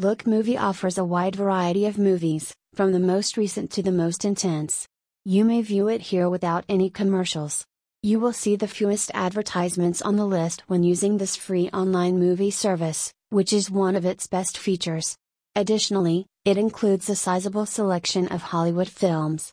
Look Movie offers a wide variety of movies, from the most recent to the most intense. You may view it here without any commercials. You will see the fewest advertisements on the list when using this free online movie service, which is one of its best features. Additionally, it includes a sizable selection of Hollywood films,